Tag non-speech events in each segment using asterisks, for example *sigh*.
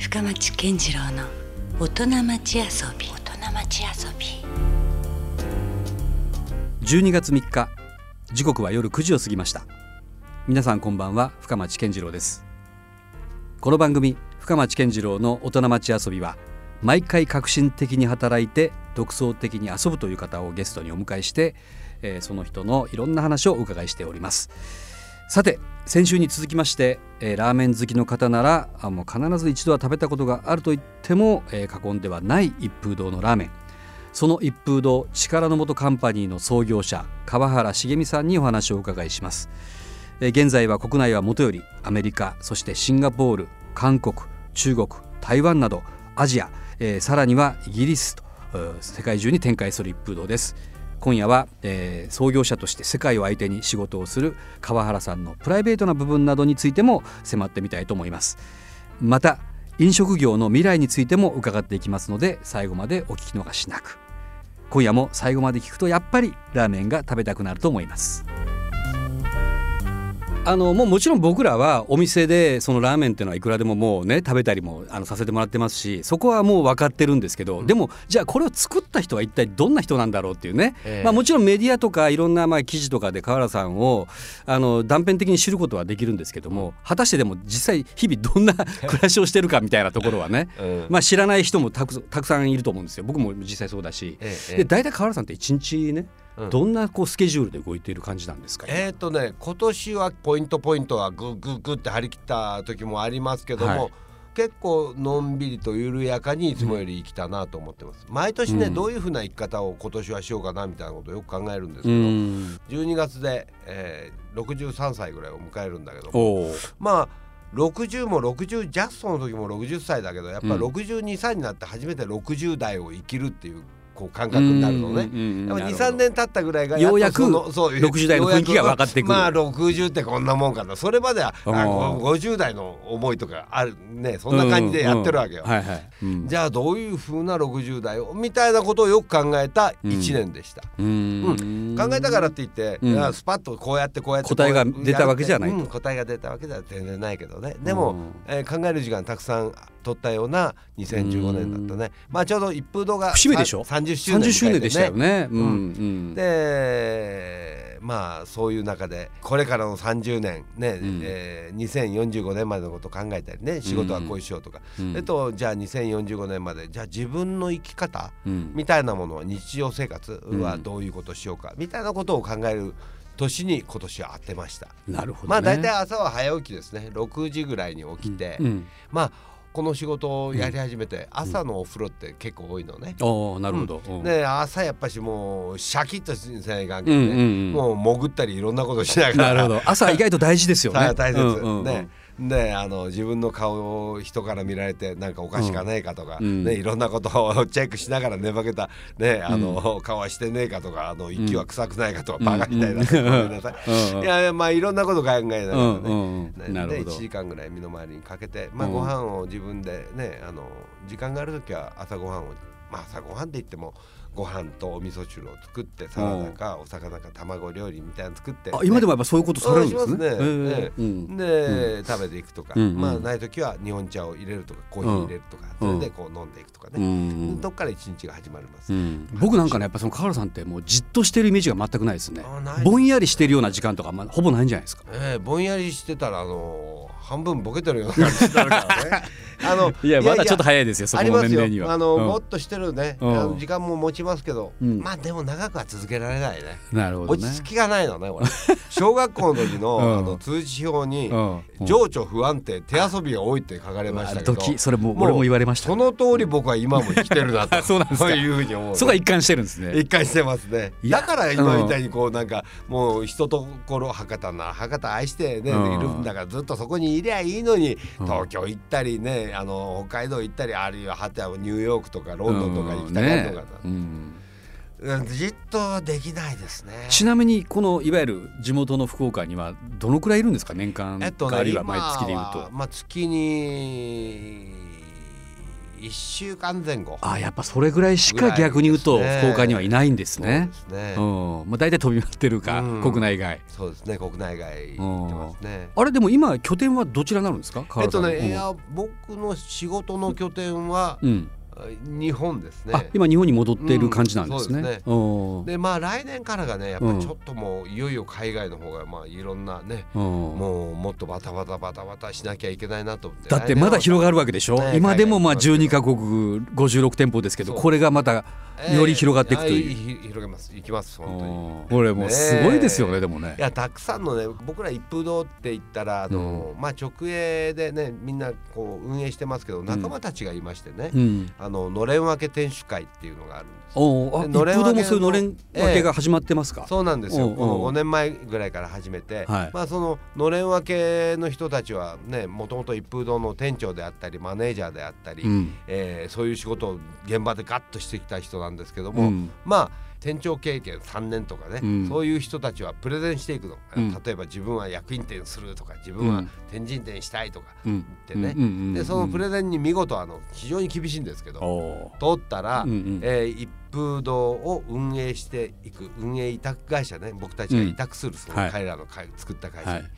深町健次郎の大人町遊び。大人町遊び。12月3日時刻は夜9時を過ぎました。皆さんこんばんは深町健次郎です。この番組深町健次郎の大人町遊びは毎回革新的に働いて独創的に遊ぶという方をゲストにお迎えして、えーその人のいろんな話をお伺いしておりますさて先週に続きまして、えーラーメン好きの方ならあもう必ず一度は食べたことがあると言っても、えー過言ではない一風堂のラーメン。その一風堂力の元カンパニーの創業者川原茂美さんにお話をお伺いします。えー現在は国内はもとよりアメリカそしてシンガポール韓国中国台湾などアジア、えーさらにはイギリスと世界中に展開する一風堂です。今夜は、えー創業者として世界を相手に仕事をする川原さんのプライベートな部分などについても迫ってみたいと思います。また飲食業の未来についても伺っていきますので最後までお聞き逃しなく。今夜も最後まで聞くとやっぱりラーメンが食べたくなると思います。あのもうもちろん僕らはお店でそのラーメンっていうのはいくらでももうね食べたりもあのさせてもらってますしそこはもう分かってるんですけど、でもじゃあこれを作った人は一体どんな人なんだろうっていうね、ええ。まあ、もちろんメディアとかいろんなまあ記事とかで河原さんをあの断片的に知ることはできるんですけども果たしてでも実際日々どんな *laughs* 暮らしをしてるかみたいなところはね、*laughs* うん。まあ、知らない人もたくたくさんいると思うんですよ。僕も実際そうだし。ええで大体河原さんって一日ね、うんどんなこうスケジュールで動いている感じなんですか、えーとね今年はポイントポイントはグッグッグッって張り切った時もありますけども、はい。結構のんびりと緩やかにいつもより生きたなと思ってます、毎年ね、うん。どういうふうな生き方を今年はしようかなみたいなことをよく考えるんですうけど、ん。12月で、えー63歳ぐらいを迎えるんだけどおーまあ60も60ジャストの時も60歳だけどやっぱうん。62歳になって初めて60代を生きるっていうこう感覚になるのね。やっぱ23年経ったぐらいがようやくっとそのそう60代の雰囲気が分かってくる。まあ60ってこんなもんかな。それまではああー50代の思いとかあるね。そんな感じでやってるわけよ。じゃあどういう風な60代をみたいなことをよく考えた1年でした。うーん。考えたからって言って、スパッとこうやってこうやって答えが出たわけじゃない答えが出たわけでは全然ないけどね。でも、うん。えー考える時間たくさん取ったような2015年だったね。まあちょうど一風堂が節目でしょ？さ30周年30周年でしたよね。ね。うんうん。でまあそういう中でこれからの30年ね、ん。えー2045年までのことを考えたりね仕事はこうしようとか、うん。えっとじゃあ2045年までじゃあ自分の生き方うん。みたいなものは日常生活はどういうことしようかみたいなことを考える年に今年は当てました。なるほど、ね。まあ大体朝は早起きですね。6時ぐらいに起きて、うん、まあこの仕事をやり始めて、朝のお風呂って結構多いのね。おおなるほど。うん。で朝やっぱしもうシャキッとしない関係で、もう潜ったりいろんなことしながら。なるほど。朝意外と大事ですよね。*laughs* 大大切、うんうんうんねであの自分の顔を人から見られてなんかおかしかねえかとか、うんね、いろんなことをチェックしながら寝ぼけた、ね、あの、顔はしてねえかとかあの息は臭くないかとか、バカみたいな、ごめんなさい。うん。うん。いやまあいろんなこと考えながらね、うん。うん。うん。なるでほど。1時間ぐらい身の回りにかけて、まあ、うん。ご飯を自分でねあの時間がある時は朝ごはんを、まあ、朝ごはんって言ってもご飯とお味噌汁を作ってサラダかお魚か卵料理みたいなの作って、あ今でもやっぱそういうことされるんですね。ええ。うん。で、食べていくとか、うんうん。まあない時は日本茶を入れるとかコーヒー入れるとか、うん。それでこう飲んでいくとかうね、んどっから一日が始まります、うん。僕なんかねやっぱその河原さんってもうじっとしてるイメージが全くないですね。ぼんやりしてるような時間とかまあほぼないんじゃないですか。ええぼんやりしてたらあの半分ボケてるような感じになるからね *laughs* あの *laughs* いやまだちょっと早いですよそこの年齢には。あの、うん。っとしてるね、うん。時間も持ちますけど、うん。まあでも長くは続けられないね。なるほどね。落ち着きがないのね俺 *laughs* 小学校の時の,、うん。あの通知表に、うん。情緒不安定手遊びが多いって書かれましたけど。時それも俺も言われました。その通り僕は今も生きてるなと。*laughs* そうなんです。かいうふうに思うそこは一貫してるんですね。一回してますね。だから今みたいにこうなんかもう人ところ博多な博多愛してね、うん。いるんだからずっとそこにいりゃいいのに、うん東京行ったりねあの北海道行ったりあるいははてはニューヨークとかロンドンとか行きたがるとか、うんねじっとできないですね。ちなみにこのいわゆる地元の福岡にはどのくらいいるんですか？年間えっとね、かあるいは今毎月でいうとは。まあ月に1週間前後。あやっぱそれぐらいしか逆に言うと福岡にはいないんですね。すね、うん。まあ、大体飛び回ってるか、うん。国内外。そうですね。国内外ね。あれでも今拠点はどちらになるんですか？えっとね、川原さん。いや僕の仕事の拠点はうんうん日本ですね。あ今日本に戻っている感じなんですね。うんですうんでまあ来年からがねやっぱちょっともういよいよ海外の方がまあいろんなね、うんもうもっとバタバタバタバタしなきゃいけないなと思ってだってまだ広がるわけでしょ、ね今でもまあ海外に12カ国56店舗ですけどこれがまたより広がっていくという、えーひ広げます行きます本当に。うんこれもうすごいですよねねでもねいやたくさんのね僕ら一風堂って言ったらあの、まあ直営でねみんなこう運営してますけど仲間たちがいましてね、うんあののれん分け店主会っていうのがあるんですのれん分けそういうのれんの分けが始まってますか、そうなんですよ。この5年前ぐらいから始めて、はい。まあそののれん分けの人たちはね、もともと一風堂の店長であったりマネージャーであったり、うん。えーそういう仕事を現場でガッとしてきた人なんですけども、うん。まあ店長経験3年とかね、うん。そういう人たちはプレゼンしていくの。うん。例えば自分は役員店するとか、自分は天神店したいとかうん。ってね。でそのプレゼンに見事あの非常に厳しいんですけど、お通ったら、うんうん。えー一風堂を運営していく運営委託会社ね僕たちが委託する、そのはい。彼らの会作った会社、はい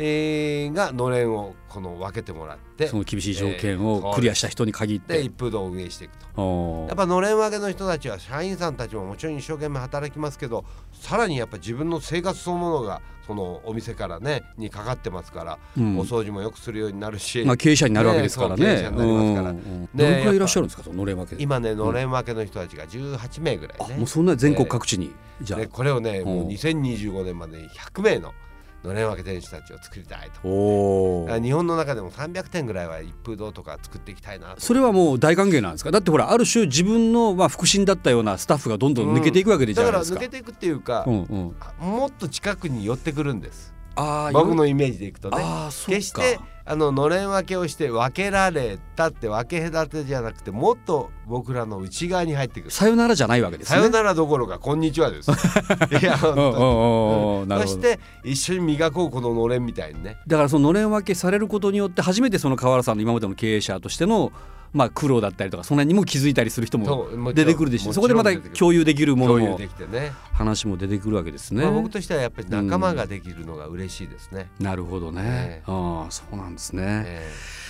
えーがのれんをこの分けてもらってその厳しい条件えをークリアした人に限って。で一風堂を運営していくと。おやっぱのれん分けの人たちは社員さんたちももちろん一生懸命働きますけどさらにやっぱ自分の生活そのものがそのお店からねにかかってますから、うん。お掃除もよくするようになるし、まあ経営者になるわけですからね。経営者になりますから。どのくらいいらっしゃるんですかそののれん分けで今ねのれん分けの人たちが18名ぐらいね。あもう。そんな全国各地にじゃあ。でこれをね、もううん。2025年までに100名ののれん分け店主たちを作りたいと。日本の中でも300店ぐらいは一風堂とか作っていきたいなと。それはもう大歓迎なんですか？だってほらある種自分のまあ腹心だったようなスタッフがどんどん抜けていくわけでじゃだからないですか。抜けていくっていうか、うんうん、もっと近くに寄ってくるんです。あ僕のイメージでいくとね。決してあののれん分けをして分けられたって分け隔てじゃなくてもっと僕らの内側に入ってくる。さよならじゃないわけですね。さよならどころかこんにちはです。いや本当にそして一緒に磨こうこののれんみたいにねだからそののれん分けされることによって初めてその河原さんの今までの経営者としてのまあ苦労だったりとかその辺にも気づいたりする人も出てくるでしょもちろんそこでまた共有できるものもできてね話も出てくるわけですね。まあ、僕としてはやっぱり仲間ができるのが嬉しいですね。なるほどね。えああそうなんですね。ええ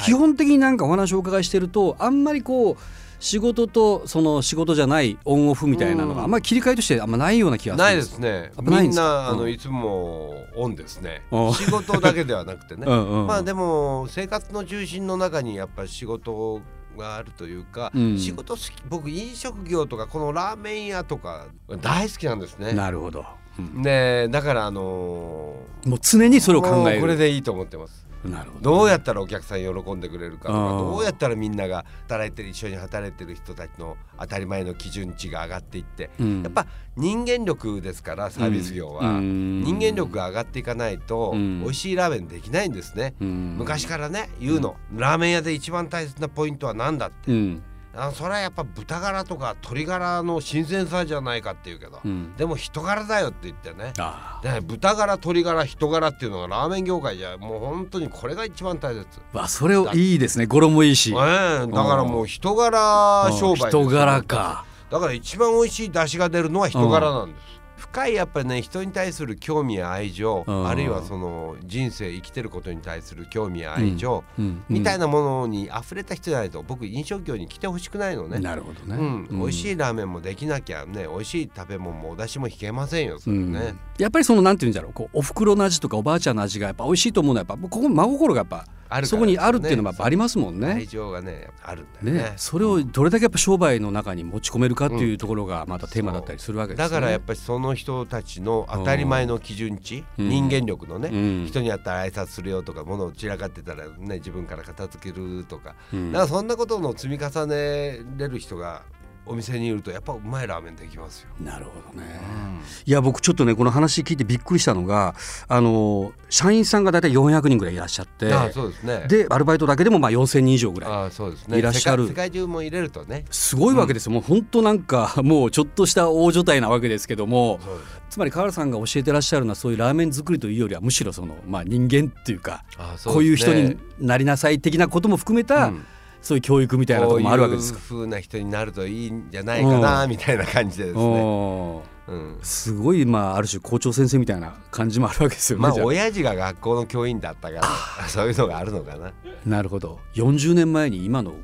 基本的になんかお話をお伺いしてるとあんまりこう仕事とその仕事じゃないオンオフみたいなのがあんまり切り替えとしてあんまないような気がするないんですね。みんなあのうんいつもオンですねうん。仕事だけではなくてね。*laughs* うんうんまあでも生活の中心の中にやっぱり仕事があるというか、うん仕事好き僕飲食業とかこのラーメン屋とか大好きなんですね。なるほど、うん。ねだからあのもう常にそれを考える。これでいいと思ってます。なるほどどうやったらお客さん喜んでくれるかとかどうやったらみんなが働いてる一緒に働いてる人たちの当たり前の基準値が上がっていって、うん。やっぱ人間力ですからサービス業は、うん。人間力が上がっていかないと、うん。美味しいラーメンできないんですね、うん。昔からね言うの、ラーメン屋で一番大切なポイントは何だって。うんあそれはやっぱ豚ガラとか鶏ガラの新鮮さじゃないかって言うけど、うん。でも人柄だよって言ってね。あで豚ガラ鶏ガラ人柄っていうのがラーメン業界じゃもう本当にこれが一番大切。あわそれをいいですね。語呂もいいし。ねえだからもう人柄商売人柄か。だから一番美味しい出汁が出るのは人柄なんです、深いやっぱりね人に対する興味や愛情うん。あるいはその人生生きてることに対する興味や愛情、うん。みたいなものに溢れた人じゃないと僕飲食業に来てほしくないのね。なるほどね、うん、美味しいいラーメンもできなきゃね美味しい食べ物もお出汁も引けませんよそれうん。ね、やっぱりそのなんていうんだろう。こうお袋の味とかおばあちゃんの味がやっぱ美味しいと思うのはやっぱここ真心がやっぱあるそこにあるっていうのはありますもん愛ね。情がねあるんだよね。ね、それをどれだけやっぱ商売の中に持ち込めるかっていうところがまたテーマだったりするわけですね。だからやっぱりその人たちの当たり前の基準値、うん。人間力のね、うん。人にやったら挨拶するよとか物を散らかってたらね自分から片付けるとか、うん。だからそんなことの積み重ねれる人がお店にいるとやっぱうまいラーメンできますよ。なるほどね。いや僕ちょっとねこの話聞いてびっくりしたのがあの社員さんが大体400人ぐらいいらっしゃってああそうですね。でアルバイトだけでもまあ4,000人以上ぐらい。ああそうですね。いらっしゃる世界中も入れるとね。すごいわけですよ、もう本当なんかもうちょっとした大所帯なわけですけどもつまり河原さんが教えてらっしゃるのはそういうラーメン作りというよりはむしろその、まあ、人間っていうかああそうこういう人になりなさい的なことも含めたうんそういう教育みたいなところもあるわけですか。こういう風な人になるといいんじゃないかなみたいな感じでですね、うん、すごいまあある種校長先生みたいな感じもあるわけですよね、まあ親父が学校の教員だったからそういうのがあるのかな。なるほど。40年前に今の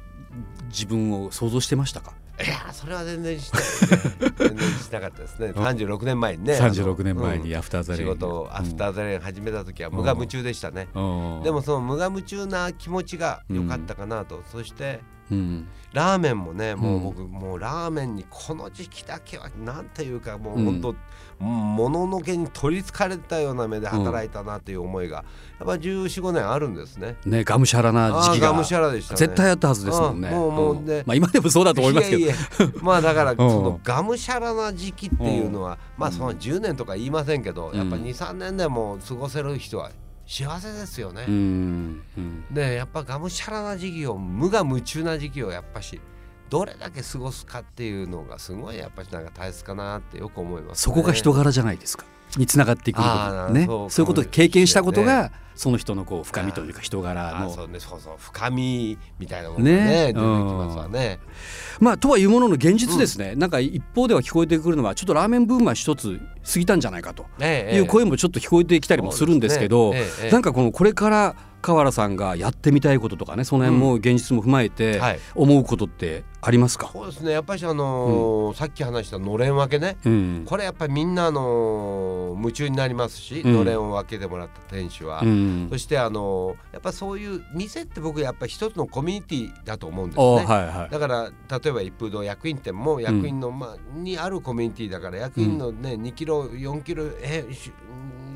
自分を想像してましたか？いや *laughs* それは全然し *laughs* 全然しなかったですね。36年前にね36年前にあ After the Rain。の仕事を After the Rain 始めた時は無我夢中でしたね、うん。でもその無我夢中な気持ちが良かったかなと、そしてうん。ラーメンもねもううん僕、もうラーメンにこの時期だけはなんていうかもううん。本当、もののけに取りつかれたような目で働いたなという思いが、やっぱ1415年あるんですね。ねがむしゃらな時期ががむしゃらでしたね。絶対あったはずですもんね。あもうもうねん。まあ今でもそうだと思いますけど。いやいやまあだからそ *laughs* うん。のがむしゃらな時期っていうのはまあその10年とか言いませんけど、うん。やっぱ23年でも過ごせる人は幸せですよね。うんうん。でやっぱがむしゃらな時期を無我夢中な時期をやっぱしどれだけ過ごすかっていうのがすごいやっぱしなんか大切かなってよく思います、ね、そこが人柄じゃないですかにつながっていくね。そういうことを経験したことがその人のこう深みというか人柄の。あそうねそうそう深みみたいなものがねね。出てきますわね。まあとはいうものの現実ですね、なんか一方では聞こえてくるのはちょっとラーメンブームは一つ過ぎたんじゃないかとえいう声もちょっと聞こえてきたりもするんですけど、えええ。なんかこのこれから河原さんがやってみたいこととかねその辺も現実も踏まえてはい。思うことってありますか、そうですね。やっぱりあのーさっき話したのれん分けね。うん。これやっぱりみんなあのー夢中になりますし、うん。のれんを分けてもらった店主は、うん。そしてあのーやっぱそういう店って僕やっぱり一つのコミュニティだと思うんですおね。はいはい。だから例えば一風堂薬品店も薬品の、まあ、にあるコミュニティだから薬品のね、2キロ4キロえ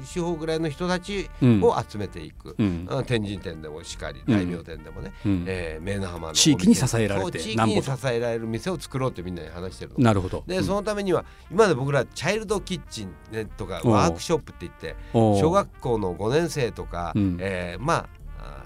し四方ぐらいの人たちうん。を集めていく、うん。あ天神店でもしかりうん。大名店でもね、うん。えー、名の浜の地域に支えられて地域に支えられる店を作ろうってみんなに話してるの。なるほど。でそのためには今まで僕らチャイルドキッチン、ね、とかワークショップって言って小学校の5年生とか、うん。えーまあ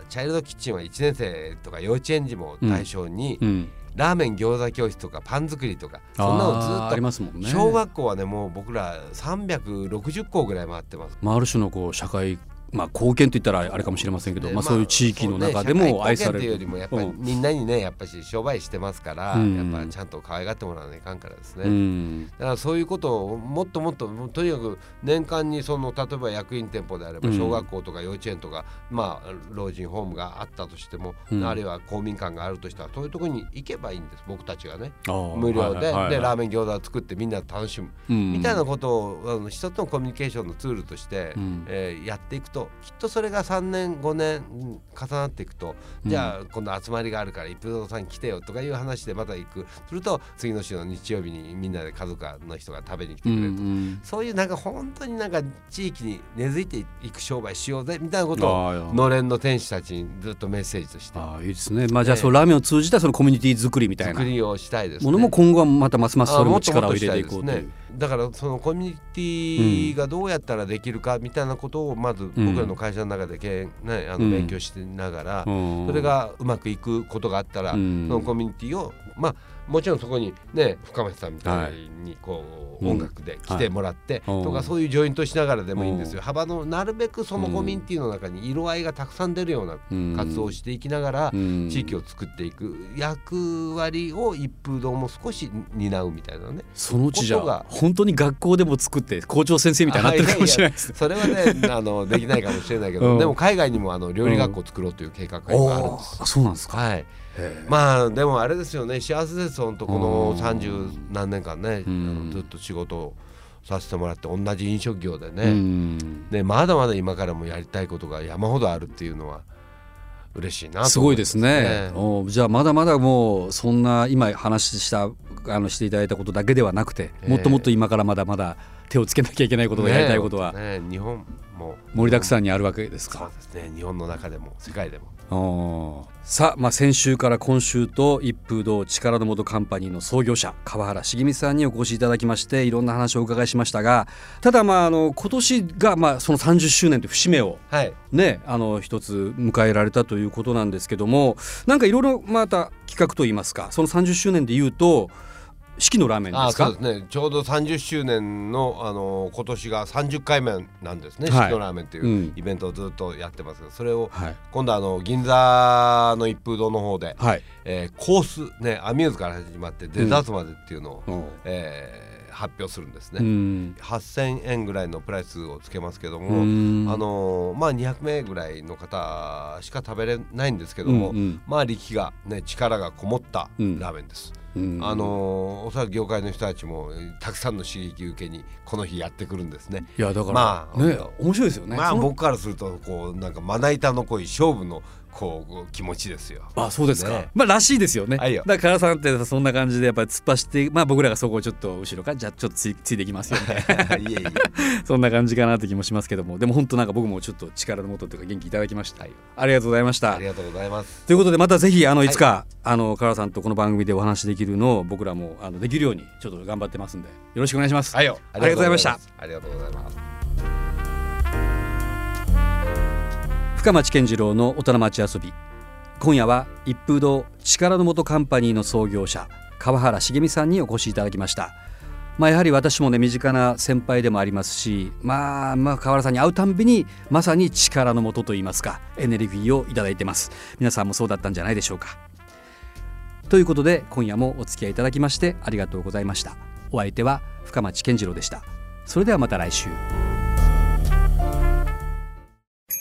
チャイルドキッチンは1年生とか幼稚園児も対象に、うんラーメン餃子教室とかパン作りとかそんなのずっとりますもんね小学校はねもう僕ら360校ぐらい回ってます。まあ、ある種のこう社会、まあ、貢献といったらあれかもしれませんけど、でまあ、そういう地域の中でも愛される。よりもやっぱりうん。みんなにねやっぱし商売してますから、うん。やっぱちゃんと可愛がってもらわないかんからですね。うん。だからそういうことをもっともっととにかく年間にその例えば役員店舗であればうん。小学校とか幼稚園とか、まあ老人ホームがあったとしても、うんあるいは公民館があるとしたらそういうところに行けばいいんです。僕たちがね。無料で,、でラーメン餃子を作ってみんなで楽しむ、うん。みたいなことをあの一つのコミュニケーションのツールとして、うん。えーやっていくときっとそれが3年5年うん重なっていくと、じゃあ今度集まりがあるから一風堂さんに来てよとかいう話でまた行く。すると次の週の日曜日にみんなで家族の人が食べに来てうんくれると、うんそういうなんか本当になんか地域に根付いていく商売しようぜみたいなことをのれんの店主たちにずっとメッセージとして。あーいいですね。まあじゃあそのラーメンを通じたそのコミュニティ作りみたいな。作りをしたいですね。ものも今後はまたますますそれも力を入れていこうという。ね。だからそのコミュニティがどうやったらできるかみたいなことをまず僕らの会社の中でけ、ね、あうん。の勉強してながら、うん。それがうまくいくことがあったら、うん。そのコミュニティをまあもちろんそこにね深町さんみたいにこう、うん音楽で来てもらって、はい。とかそういうジョイントしながらでもいいんですよ、うん。幅のなるべくそのコミュニティの中に色合いがたくさん出るようなうん活動をしていきながら、うん。地域を作っていく。役割を一風堂も少し担うみたいなね。そのうちじゃ本当に学校でも作って校長先生みたいになってるかもしれないです。ね。それはね *laughs* あのできないかもしれないけど、うん。でも海外にもあの料理学校を作ろうという計画が今あるんです。そうなんですか。はい、まあでもあれですよね。幸せです本当このうん。三十何年間ね、ずっと仕事をさせてもらって同じ飲食業でうね,、ん。ねまだまだ今からもやりたいことが山ほどあるっていうのは嬉しいなとすごいですね。ねおじゃあまだまだもうそんな今話したあのしていただいたことだけではなくて、ええ。もっともっと今からまだまだ手をつけなきゃいけないことがやりたいことは。ねね日本も。盛りだくさんにあるわけですそうか。ですね日本の中でも世界でも。さあ、まあ、先週から今週と一風堂力の元カンパニーの創業者川原茂美さんにお越しいただきましていろんな話をお伺いしましたがただまああの今年がまあその30周年という節目をはい。ねあの一つ迎えられたということなんですけどもなんかいろいろまた企画といいますかその30周年でいうと四季のラーメンであすか？そうですね。ちょうど30周年の、あの今年が30回目なんですね、はい。四季のラーメンといううん。イベントをずっとやってますけどそれをはい。今度あの銀座の一風堂の方で、はい。えーコースねアミューズから始まってデザートまでっていうのを、おうえー発表するんですうね、ん8000円ぐらいのプライスをつけますけどうも、ん。あのーまあ200名ぐらいの方しか食べれないんですけども、うんうん。まあ力がね力がこもったうん。ラーメンです。うん。あのーおそらく業界の人たちもえーたくさんの刺激受けにこの日やってくるんですね。いやだから、まあね面白いですよね。まあ僕からするとこうなんかまな板の濃い勝負のこう気持ちですよ。あそうですか、ねまあらしいですよね、はいよだから唐さんってそんな感じでやっぱり突っ走ってまあ僕らがそこをちょっと後ろからじゃあちょっとついついていきますよみた *laughs* いえいえ。*laughs* そんな感じかなって気もしますけどもでも本当なんか僕もちょっと力のもとというか元気いただきました、はいありがとうございましたありがとうございます。ということでまたぜひあのいつか、あの唐さんとこの番組でお話できるのを僕らもあのできるようにちょっと頑張ってますんでよろしくお願いします、はいよ。ありがとうございました。ありがとうございます。深町健次郎の大人町遊び。今夜は一風堂力の元カンパニーの創業者川原茂美さんにお越しいただきました。まあやはり私もね身近な先輩でもありますしまあまあ川原さんに会うたんびにまさに力の元といいますかエネルギーをいただいてます。皆さんもそうだったんじゃないでしょうか。ということで今夜もお付き合いいただきましてありがとうございました。お相手は深町健次郎でした。それではまた来週。